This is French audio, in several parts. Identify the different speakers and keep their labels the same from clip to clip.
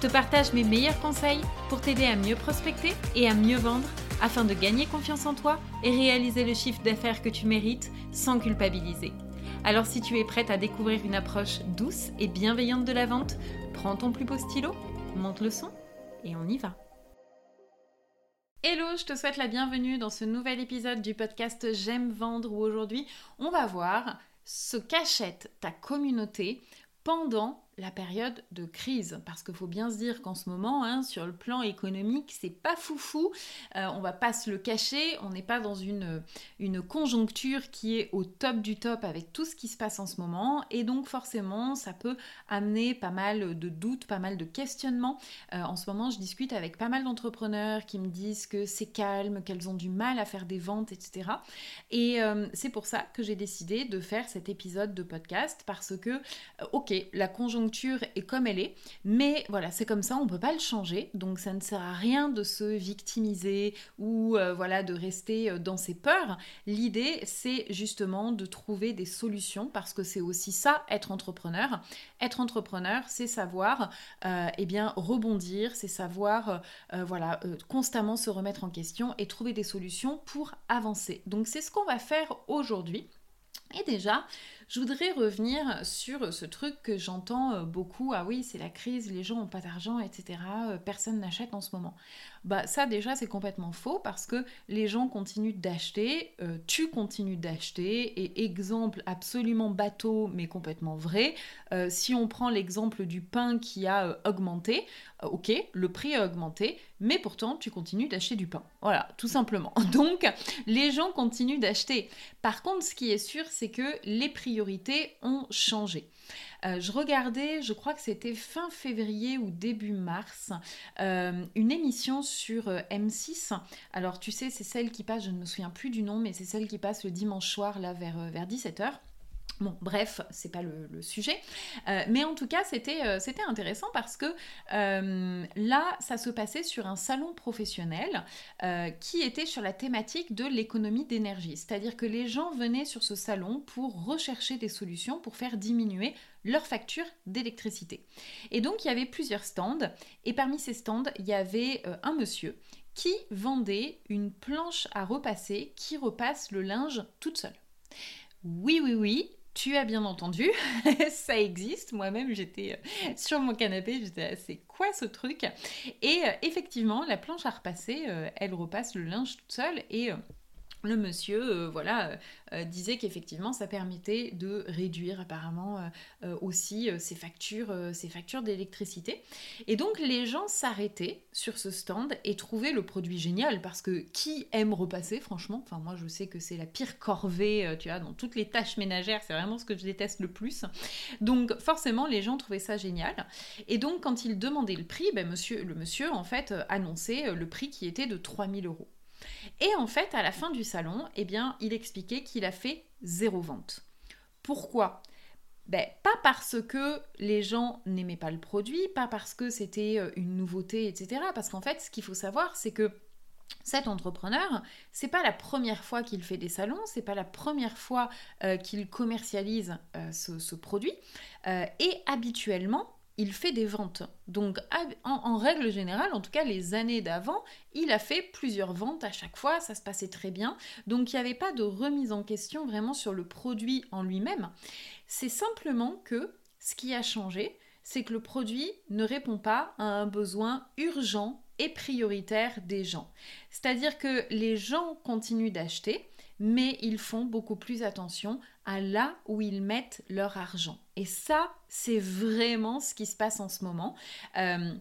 Speaker 1: Je te partage mes meilleurs conseils pour t'aider à mieux prospecter et à mieux vendre afin de gagner confiance en toi et réaliser le chiffre d'affaires que tu mérites sans culpabiliser. Alors si tu es prête à découvrir une approche douce et bienveillante de la vente, prends ton plus beau stylo, monte le son et on y va. Hello, je te souhaite la bienvenue dans ce nouvel épisode du podcast J'aime vendre où aujourd'hui on va voir ce qu'achète ta communauté pendant la période de crise. Parce qu'il faut bien se dire qu'en ce moment, hein, sur le plan économique, c'est pas foufou. Euh, on va pas se le cacher. On n'est pas dans une, conjoncture qui est au top du top avec tout ce qui se passe en ce moment. Et donc, forcément, ça peut amener pas mal de doutes, pas mal de questionnements. Euh, en ce moment, je discute avec pas mal d'entrepreneurs qui me disent que c'est calme, qu'elles ont du mal à faire des ventes, etc. Et euh, c'est pour ça que j'ai décidé de faire cet épisode de podcast parce que, ok, la conjoncture est comme elle est, mais voilà, c'est comme ça, on peut pas le changer, donc ça ne sert à rien de se victimiser ou euh, voilà de rester euh, dans ses peurs. L'idée, c'est justement de trouver des solutions parce que c'est aussi ça être entrepreneur. Être entrepreneur, c'est savoir euh, eh bien rebondir, c'est savoir voilà constamment se remettre en question et trouver des solutions pour avancer. Donc c'est ce qu'on va faire aujourd'hui. Et déjà, je voudrais revenir sur ce truc que j'entends euh, beaucoup, ah oui, c'est la crise, les gens n'ont pas d'argent, etc. Euh, personne n'achète en ce moment. Bah ça déjà c'est complètement faux parce que les gens continuent d'acheter, euh, tu continues d'acheter, et exemple absolument bateau mais complètement vrai, si on prend l'exemple du pain qui a augmenté, ok, le prix a augmenté, mais pourtant tu continues d'acheter du pain. Voilà, tout simplement. Donc les gens continuent d'acheter. Par contre, ce qui est sûr, c'est que les prix ont changé. Euh, je regardais, je crois que c'était fin février ou début mars, euh, une émission sur euh, M6. Alors tu sais, c'est celle qui passe, je ne me souviens plus du nom, mais c'est celle qui passe le dimanche soir là vers, vers 17h. Bon, bref, c'est pas le, sujet. Euh, mais en tout cas, c'était euh, intéressant parce que euh, là, ça se passait sur un salon professionnel qui était sur la thématique de l'économie d'énergie. C'est-à-dire que les gens venaient sur ce salon pour rechercher des solutions pour faire diminuer leur facture d'électricité. Et donc, il y avait plusieurs stands. Et parmi ces stands, il y avait un monsieur qui vendait une planche à repasser qui repasse le linge toute seule. Oui, oui, oui, tu as bien entendu, ça existe. Moi-même, j'étais euh, sur mon canapé, j'étais c'est quoi ce truc? Et euh, effectivement, la planche à repasser, euh, elle repasse le linge toute seule et le monsieur euh, voilà, euh, euh, disait qu'effectivement ça permettait de réduire apparemment aussi ses factures, ses factures d'électricité. Et donc les gens s'arrêtaient sur ce stand et trouvaient le produit génial parce que qui aime repasser franchement? Enfin moi je sais que c'est la pire corvée, tu vois, dans toutes les tâches ménagères, c'est vraiment ce que je déteste le plus. Donc forcément les gens trouvaient ça génial. Et donc quand ils demandaient le prix, ben, monsieur, le monsieur en fait annonçait le prix qui était de 3000 euros. Et en fait, à la fin du salon, eh bien, il expliquait qu'il a fait zéro vente. Pourquoi? Ben, pas parce que les gens n'aimaient pas le produit, pas parce que c'était euh, une nouveauté, etc. Parce qu'en fait, ce qu'il faut savoir, c'est que cet entrepreneur, c'est pas la première fois qu'il fait des salons, c'est pas la première fois euh, qu'il commercialise euh, ce, produit. et habituellement, il fait des ventes. Donc en, règle générale, en tout cas les années d'avant, il a fait plusieurs ventes à chaque fois, ça se passait très bien. Donc il n'y avait pas de remise en question vraiment sur le produit en lui-même. C'est simplement que ce qui a changé, c'est que le produit ne répond pas à un besoin urgent et prioritaire des gens. C'est-à-dire que les gens continuent d'acheter, mais ils font beaucoup plus attention à là où ils mettent leur argent. Et ça, c'est vraiment ce qui se passe en ce moment. Euh,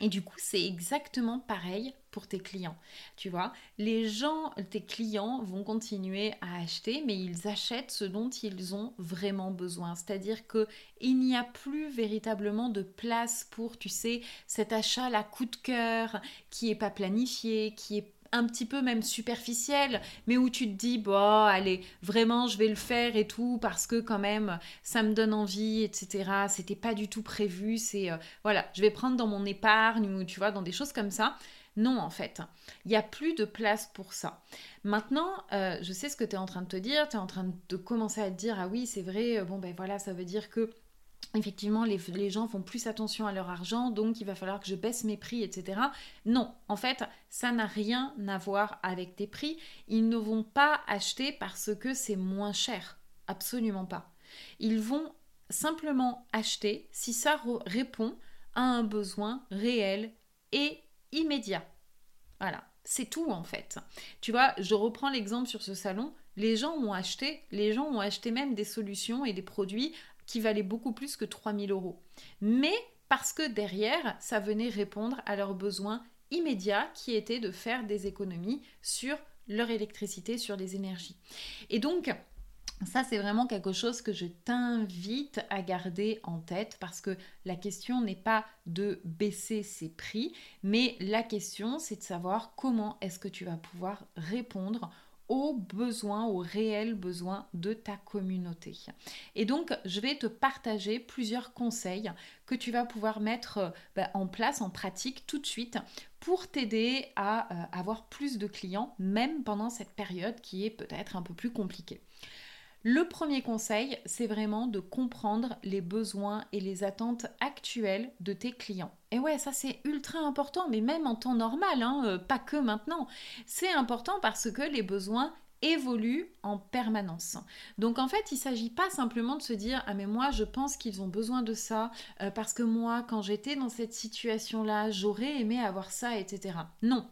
Speaker 1: et du coup, c'est exactement pareil pour tes clients. Tu vois, les gens, tes clients vont continuer à acheter, mais ils achètent ce dont ils ont vraiment besoin. C'est-à-dire que il n'y a plus véritablement de place pour, tu sais, cet achat à coup de cœur qui est pas planifié, qui est un petit peu même superficiel, mais où tu te dis, bon, allez, vraiment, je vais le faire et tout, parce que quand même, ça me donne envie, etc. C'était pas du tout prévu, c'est, euh, voilà, je vais prendre dans mon épargne, ou tu vois, dans des choses comme ça. Non, en fait, il n'y a plus de place pour ça. Maintenant, euh, je sais ce que tu es en train de te dire, tu es en train de commencer à te dire, ah oui, c'est vrai, euh, bon, ben voilà, ça veut dire que effectivement, les, gens font plus attention à leur argent, donc il va falloir que je baisse mes prix, etc. Non, en fait, ça n'a rien à voir avec tes prix. Ils ne vont pas acheter parce que c'est moins cher. Absolument pas. Ils vont simplement acheter si ça répond à un besoin réel et immédiat. Voilà, c'est tout en fait. Tu vois, je reprends l'exemple sur ce salon. Les gens ont acheté, les gens ont acheté même des solutions et des produits qui valait beaucoup plus que 3000 euros. Mais parce que derrière, ça venait répondre à leurs besoins immédiats qui étaient de faire des économies sur leur électricité, sur les énergies. Et donc, ça, c'est vraiment quelque chose que je t'invite à garder en tête parce que la question n'est pas de baisser ses prix, mais la question, c'est de savoir comment est-ce que tu vas pouvoir répondre aux besoins, aux réels besoins de ta communauté. Et donc, je vais te partager plusieurs conseils que tu vas pouvoir mettre euh, bah, en place, en pratique tout de suite pour t'aider à euh, avoir plus de clients, même pendant cette période qui est peut-être un peu plus compliquée. Le premier conseil, c'est vraiment de comprendre les besoins et les attentes actuelles de tes clients. Et ouais, ça c'est ultra important, mais même en temps normal, hein, euh, pas que maintenant. C'est important parce que les besoins évoluent en permanence. Donc en fait, il ne s'agit pas simplement de se dire ah mais moi je pense qu'ils ont besoin de ça euh, parce que moi quand j'étais dans cette situation-là, j'aurais aimé avoir ça, etc. Non,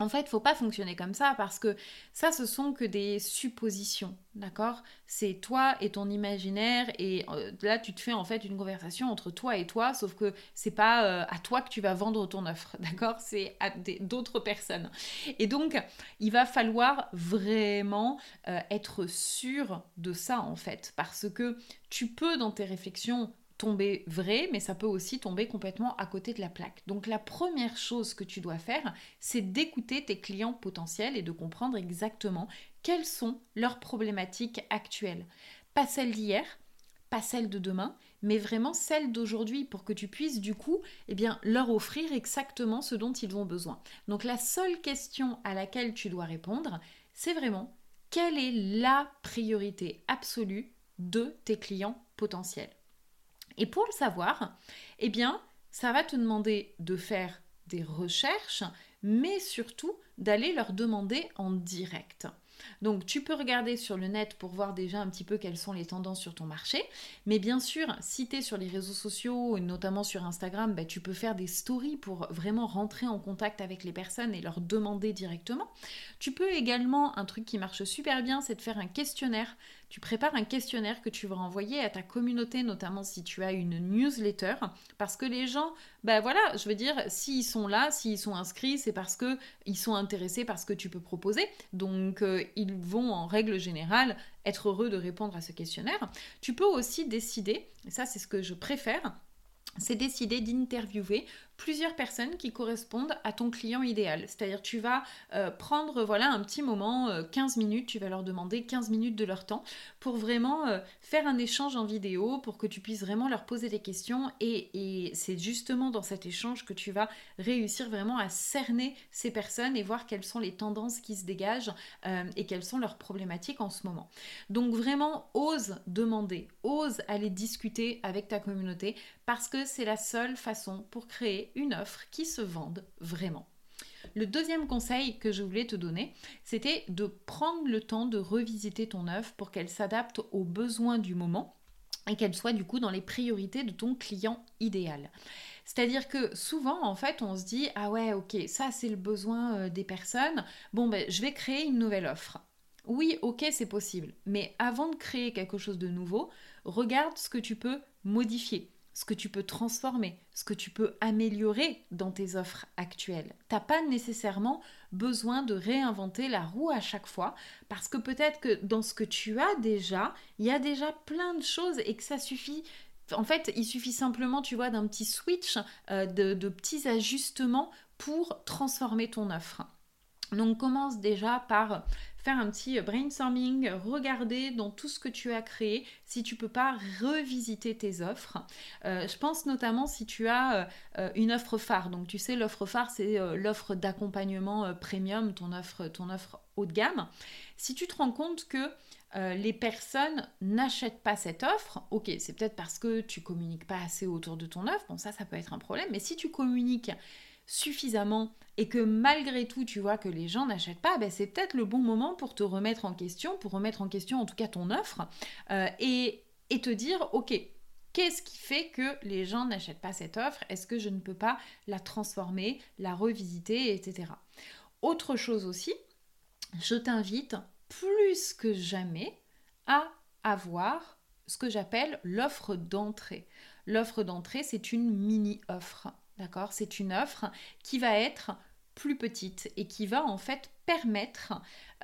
Speaker 1: en fait, faut pas fonctionner comme ça parce que ça, ce sont que des suppositions, d'accord? C'est toi et ton imaginaire et euh, là, tu te fais en fait une conversation entre toi et toi, sauf que c'est pas euh, à toi que tu vas vendre ton offre, d'accord? C'est à d'autres personnes. Et donc, il va falloir vraiment euh, être sûr de ça en fait, parce que tu peux dans tes réflexions tomber vrai, mais ça peut aussi tomber complètement à côté de la plaque. Donc la première chose que tu dois faire, c'est d'écouter tes clients potentiels et de comprendre exactement quelles sont leurs problématiques actuelles. Pas celles d'hier, pas celles de demain, mais vraiment celles d'aujourd'hui pour que tu puisses du coup eh bien, leur offrir exactement ce dont ils ont besoin. Donc la seule question à laquelle tu dois répondre, c'est vraiment quelle est la priorité absolue de tes clients potentiels? Et pour le savoir, eh bien, ça va te demander de faire des recherches, mais surtout d'aller leur demander en direct. Donc tu peux regarder sur le net pour voir déjà un petit peu quelles sont les tendances sur ton marché. Mais bien sûr, si tu es sur les réseaux sociaux, notamment sur Instagram, bah, tu peux faire des stories pour vraiment rentrer en contact avec les personnes et leur demander directement. Tu peux également, un truc qui marche super bien, c'est de faire un questionnaire tu prépares un questionnaire que tu vas envoyer à ta communauté, notamment si tu as une newsletter, parce que les gens, ben voilà, je veux dire, s'ils sont là, s'ils sont inscrits, c'est parce que ils sont intéressés par ce que tu peux proposer, donc euh, ils vont en règle générale être heureux de répondre à ce questionnaire. Tu peux aussi décider, et ça c'est ce que je préfère, c'est décider d'interviewer plusieurs personnes qui correspondent à ton client idéal. C'est-à-dire tu vas euh, prendre voilà un petit moment, 15 euh, minutes, tu vas leur demander 15 minutes de leur temps pour vraiment euh, faire un échange en vidéo, pour que tu puisses vraiment leur poser des questions et, et c'est justement dans cet échange que tu vas réussir vraiment à cerner ces personnes et voir quelles sont les tendances qui se dégagent et quelles sont leurs problématiques en ce moment. Donc vraiment, ose demander, ose aller discuter avec ta communauté parce que c'est la seule façon pour créer une offre qui se vende vraiment. Le deuxième conseil que je voulais te donner, c'était de prendre le temps de revisiter ton offre pour qu'elle s'adapte aux besoins du moment et qu'elle soit du coup dans les priorités de ton client idéal. C'est-à-dire que souvent, en fait, on se dit Ah ouais, ok, ça c'est le besoin euh, des personnes. Bon, ben, je vais créer une nouvelle offre. Oui, ok, c'est possible. Mais avant de créer quelque chose de nouveau, regarde ce que tu peux modifier ce que tu peux transformer, ce que tu peux améliorer dans tes offres actuelles. T'as pas nécessairement besoin de réinventer la roue à chaque fois parce que peut-être que dans ce que tu as déjà, il y a déjà plein de choses et que ça suffit en fait, il suffit simplement, tu vois, d'un petit switch, euh, de, petits ajustements pour transformer ton offre. Donc commence déjà par faire un petit brainstorming, regarder dans tout ce que tu as créé si tu peux pas revisiter tes offres. Euh, je pense notamment si tu as euh, une offre phare. Donc tu sais l'offre phare c'est l'offre d'accompagnement premium, ton offre ton offre haut de gamme. Si tu te rends compte que les personnes n'achètent pas cette offre, ok, c'est peut-être parce que tu communiques pas assez autour de ton offre, bon ça ça peut être un problème, mais si tu communiques suffisamment et que malgré tout tu vois que les gens n'achètent pas, ben c'est peut-être le bon moment pour te remettre en question, pour remettre en question en tout cas ton offre euh, et, et te dire ok, qu'est-ce qui fait que les gens n'achètent pas cette offre? Est-ce que je ne peux pas la transformer, la revisiter, etc. Autre chose aussi, je t'invite plus que jamais à avoir ce que j'appelle l'offre d'entrée. L'offre d'entrée, c'est une mini-offre. D'accord C'est une offre qui va être plus petite et qui va en fait permettre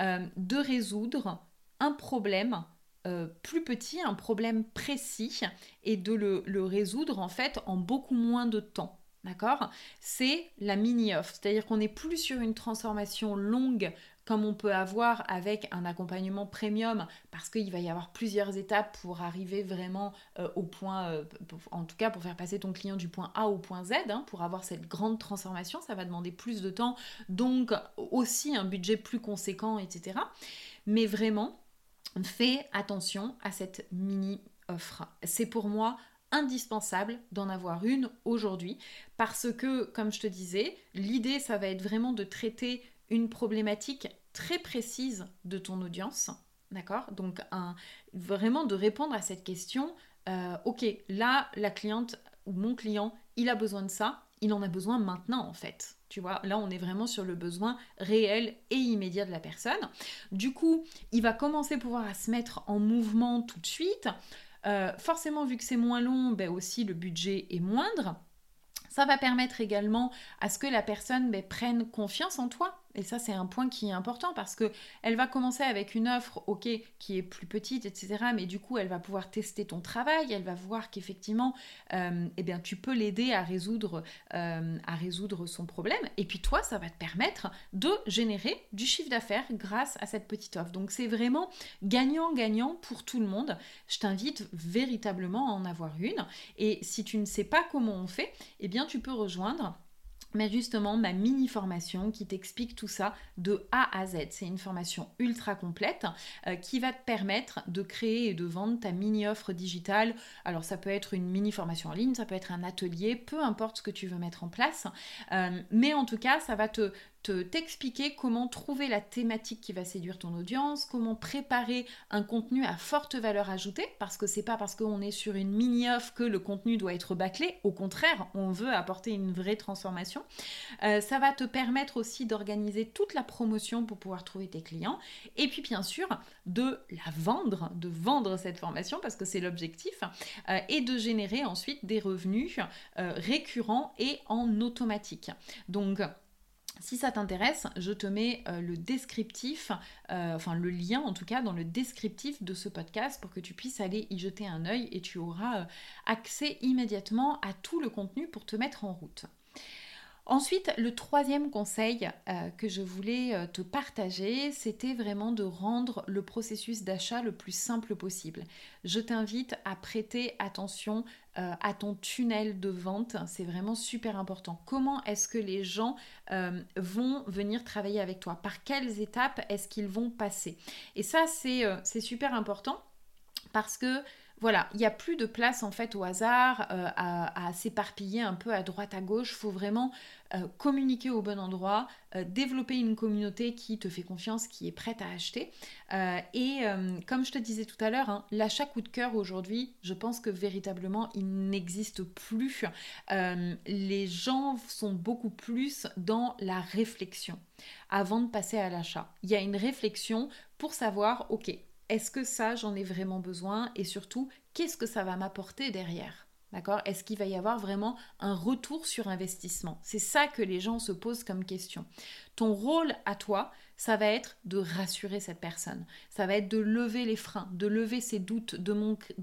Speaker 1: euh, de résoudre un problème euh, plus petit, un problème précis et de le, le, résoudre en fait en beaucoup moins de temps. D'accord? C'est la mini-offre, c'est-à-dire qu'on n'est plus sur une transformation longue comme on peut avoir avec un accompagnement premium, parce qu'il va y avoir plusieurs étapes pour arriver vraiment euh, au point, euh, en tout cas pour faire passer ton client du point A au point Z, hein, pour avoir cette grande transformation, ça va demander plus de temps, donc aussi un budget plus conséquent, etc. Mais vraiment, fais attention à cette mini offre. C'est pour moi indispensable d'en avoir une aujourd'hui parce que, comme je te disais, l'idée, ça va être vraiment de traiter une problématique très précise de ton audience. D'accord? Donc, un, vraiment de répondre à cette question. Euh, ok, là, la cliente ou mon client, il a besoin de ça. Il en a besoin maintenant, en fait. Tu vois, là, on est vraiment sur le besoin réel et immédiat de la personne. Du coup, il va commencer pouvoir à se mettre en mouvement tout de suite. Euh, forcément, vu que c'est moins long, ben aussi le budget est moindre. Ça va permettre également à ce que la personne ben, prenne confiance en toi. Et ça, c'est un point qui est important parce que elle va commencer avec une offre, ok, qui est plus petite, etc. Mais du coup, elle va pouvoir tester ton travail. Elle va voir qu'effectivement, euh, eh bien, tu peux l'aider à résoudre, euh, à résoudre son problème. Et puis toi, ça va te permettre de générer du chiffre d'affaires grâce à cette petite offre. Donc c'est vraiment gagnant-gagnant pour tout le monde. Je t'invite véritablement à en avoir une. Et si tu ne sais pas comment on fait, eh bien, tu peux rejoindre mais justement ma mini formation qui t'explique tout ça de A à Z. C'est une formation ultra complète euh, qui va te permettre de créer et de vendre ta mini offre digitale. Alors ça peut être une mini formation en ligne, ça peut être un atelier, peu importe ce que tu veux mettre en place. Euh, mais en tout cas, ça va te, t'expliquer comment trouver la thématique qui va séduire ton audience, comment préparer un contenu à forte valeur ajoutée, parce que c'est pas parce qu'on est sur une mini-offre que le contenu doit être bâclé, au contraire, on veut apporter une vraie transformation. Euh, ça va te permettre aussi d'organiser toute la promotion pour pouvoir trouver tes clients, et puis bien sûr de la vendre, de vendre cette formation, parce que c'est l'objectif, euh, et de générer ensuite des revenus euh, récurrents et en automatique. Donc, si ça t'intéresse, je te mets euh, le descriptif, euh, enfin le lien en tout cas dans le descriptif de ce podcast pour que tu puisses aller y jeter un œil et tu auras euh, accès immédiatement à tout le contenu pour te mettre en route. Ensuite, le troisième conseil euh, que je voulais euh, te partager, c'était vraiment de rendre le processus d'achat le plus simple possible. Je t'invite à prêter attention euh, à ton tunnel de vente, c'est vraiment super important. Comment est-ce que les gens vont venir travailler avec toi? Par quelles étapes est-ce qu'ils vont passer? Et ça, c'est super important parce que voilà, il n'y a plus de place en fait au hasard, euh, à, s'éparpiller un peu à droite à gauche. Il faut vraiment euh, communiquer au bon endroit, euh, développer une communauté qui te fait confiance, qui est prête à acheter. et comme je te disais tout à l'heure, hein, l'achat coup de cœur aujourd'hui, je pense que véritablement il n'existe plus. les gens sont beaucoup plus dans la réflexion avant de passer à l'achat. Il y a une réflexion pour savoir, ok, est-ce que ça, j'en ai vraiment besoin? Et surtout, qu'est-ce que ça va m'apporter derrière? D'accord? Est-ce qu'il va y avoir vraiment un retour sur investissement? C'est ça que les gens se posent comme question. Ton rôle à toi, ça va être de rassurer cette personne. Ça va être de lever les freins, de lever ses doutes, de,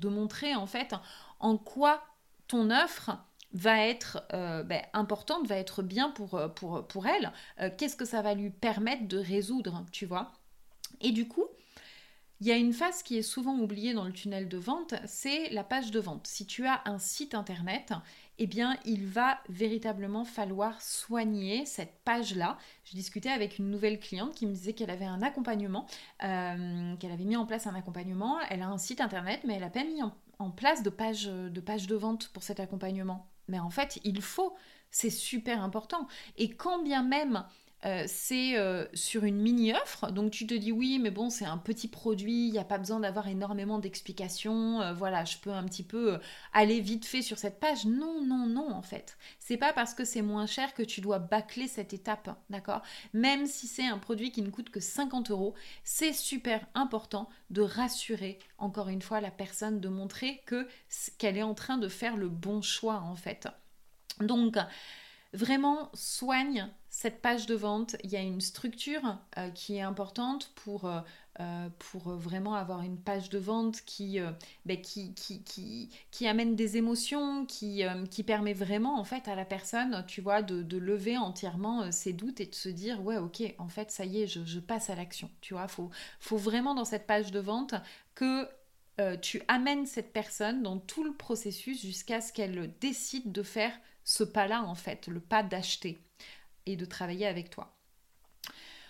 Speaker 1: montrer en fait en quoi ton offre va être euh, ben, importante, va être bien pour, euh, pour, pour elle. Euh, qu'est-ce que ça va lui permettre de résoudre, tu vois? Et du coup, il y a une phase qui est souvent oubliée dans le tunnel de vente, c'est la page de vente. Si tu as un site internet, eh bien, il va véritablement falloir soigner cette page-là. Je discutais avec une nouvelle cliente qui me disait qu'elle avait un accompagnement, qu'elle avait mis en place un accompagnement. Elle a un site internet, mais elle n'a pas mis en, place de page, de page de vente pour cet accompagnement. Mais en fait, il faut, c'est super important. Et quand bien même euh, c'est euh, sur une mini-offre, donc tu te dis oui, mais bon, c'est un petit produit, il n'y a pas besoin d'avoir énormément d'explications, euh, voilà, je peux un petit peu aller vite fait sur cette page. Non, non, non, en fait. C'est pas parce que c'est moins cher que tu dois bâcler cette étape, d'accord? Même si c'est un produit qui ne coûte que 50 euros, c'est super important de rassurer, encore une fois, la personne, de montrer que qu'elle est en train de faire le bon choix, en fait. Donc, Vraiment, soigne cette page de vente. Il y a une structure euh, qui est importante pour, euh, euh, vraiment avoir une page de vente qui, ben, qui, qui, amène des émotions, qui, permet vraiment en fait à la personne, tu vois, de, lever entièrement ses doutes et de se dire, ouais, ok, en fait, ça y est, je, passe à l'action. Tu vois, faut, faut vraiment dans cette page de vente que tu amènes cette personne dans tout le processus jusqu'à ce qu'elle décide de faire ce pas-là, en fait, le pas d'acheter et de travailler avec toi.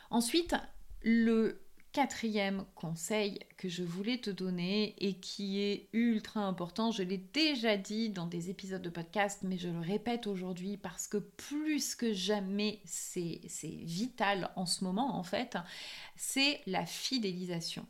Speaker 1: Ensuite, le quatrième conseil que je voulais te donner et qui est ultra important, je l'ai déjà dit dans des épisodes de podcast, mais je le répète aujourd'hui parce que plus que jamais c'est vital en ce moment en fait, c'est la fidélisation.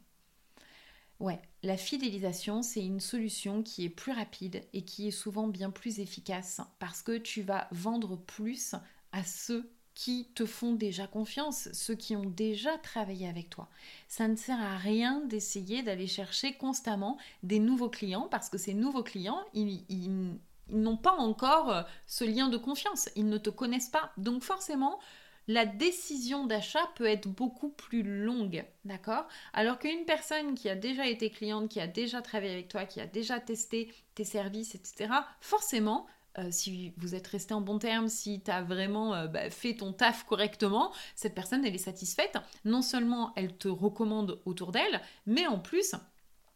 Speaker 1: Ouais, la fidélisation, c'est une solution qui est plus rapide et qui est souvent bien plus efficace parce que tu vas vendre plus à ceux qui te font déjà confiance, ceux qui ont déjà travaillé avec toi. Ça ne sert à rien d'essayer d'aller chercher constamment des nouveaux clients parce que ces nouveaux clients, ils, n'ont pas encore euh, ce lien de confiance, ils ne te connaissent pas. Donc forcément, la décision d'achat peut être beaucoup plus longue, d'accord? Alors qu'une personne qui a déjà été cliente, qui a déjà travaillé avec toi, qui a déjà testé tes services, etc., forcément, euh, si vous êtes resté en bon terme, si tu as vraiment euh, bah, fait ton taf correctement, cette personne, elle est satisfaite. Non seulement elle te recommande autour d'elle, mais en plus,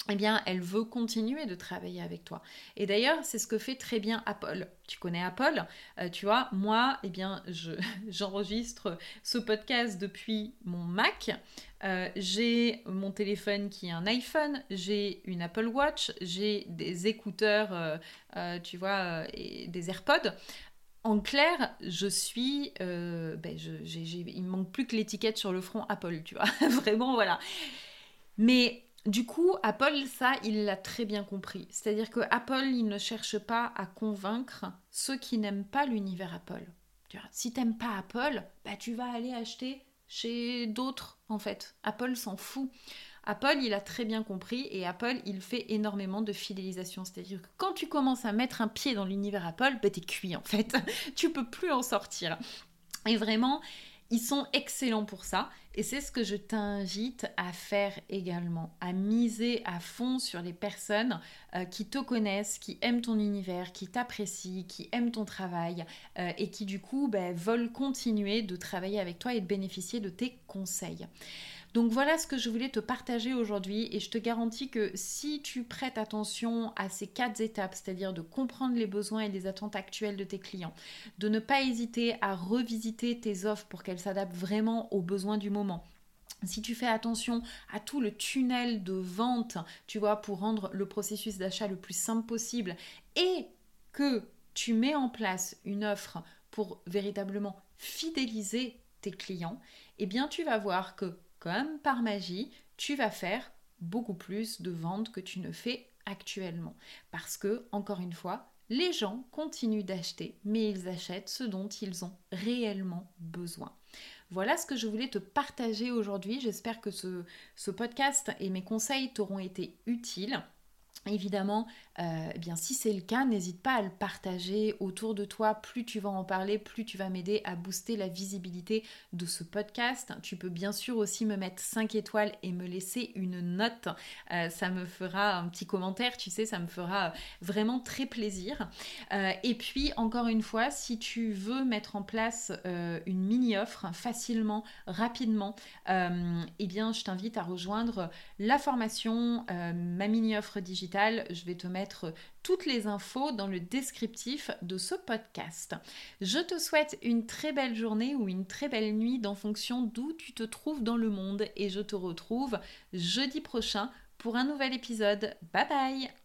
Speaker 1: eh bien, elle veut continuer de travailler avec toi. Et d'ailleurs, c'est ce que fait très bien Apple. Tu connais Apple, euh, tu vois, moi, eh bien, j'enregistre ce podcast depuis mon Mac. Euh, j'ai mon téléphone qui est un iPhone, j'ai une Apple Watch, j'ai des écouteurs, euh, tu vois, et des AirPods. En clair, je suis, ben, il me manque plus que l'étiquette sur le front Apple, tu vois, vraiment, voilà. Mais du coup, Apple, ça, il l'a très bien compris. C'est-à-dire que Apple, il ne cherche pas à convaincre ceux qui n'aiment pas l'univers Apple. Si t'aimes pas Apple, bah tu vas aller acheter chez d'autres, en fait. Apple s'en fout. Apple, il a très bien compris et Apple, il fait énormément de fidélisation. C'est-à-dire que quand tu commences à mettre un pied dans l'univers Apple, bah t'es cuit en fait. tu peux plus en sortir. Et vraiment, ils sont excellents pour ça et c'est ce que je t'invite à faire également, à miser à fond sur les personnes euh, qui te connaissent, qui aiment ton univers, qui t'apprécient, qui aiment ton travail euh, et qui du coup ben, veulent continuer de travailler avec toi et de bénéficier de tes conseils. Donc voilà ce que je voulais te partager aujourd'hui et je te garantis que si tu prêtes attention à ces quatre étapes, c'est-à-dire de comprendre les besoins et les attentes actuelles de tes clients, de ne pas hésiter à revisiter tes offres pour qu'elles s'adaptent vraiment aux besoins du moment, si tu fais attention à tout le tunnel de vente, tu vois, pour rendre le processus d'achat le plus simple possible et que tu mets en place une offre pour véritablement fidéliser tes clients, eh bien tu vas voir que comme par magie, tu vas faire beaucoup plus de ventes que tu ne fais actuellement. Parce que, encore une fois, les gens continuent d'acheter, mais ils achètent ce dont ils ont réellement besoin. Voilà ce que je voulais te partager aujourd'hui. J'espère que ce, ce podcast et mes conseils t'auront été utiles. Évidemment, euh, eh bien si c'est le cas, n'hésite pas à le partager autour de toi. Plus tu vas en parler, plus tu vas m'aider à booster la visibilité de ce podcast. Tu peux bien sûr aussi me mettre 5 étoiles et me laisser une note. Euh, ça me fera un petit commentaire, tu sais, ça me fera vraiment très plaisir. Euh, et puis, encore une fois, si tu veux mettre en place une mini-offre facilement, rapidement, eh bien, je t'invite à rejoindre la formation, ma mini-offre digitale je vais te mettre toutes les infos dans le descriptif de ce podcast. Je te souhaite une très belle journée ou une très belle nuit en fonction d'où tu te trouves dans le monde et je te retrouve jeudi prochain pour un nouvel épisode. Bye bye